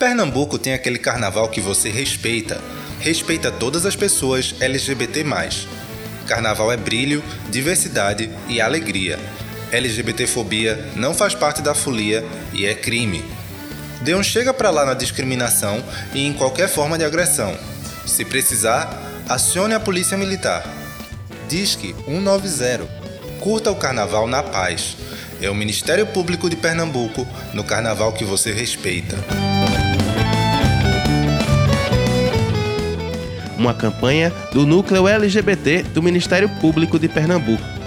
Pernambuco tem aquele carnaval que você respeita. Respeita todas as pessoas LGBT. Carnaval é brilho, diversidade e alegria. LGBTfobia não faz parte da folia e é crime. Dê um chega pra lá na discriminação e em qualquer forma de agressão. Se precisar, acione a Polícia Militar. Disque 190. Curta o carnaval na paz. É o Ministério Público de Pernambuco no carnaval que você respeita. Uma campanha do Núcleo LGBT do Ministério Público de Pernambuco.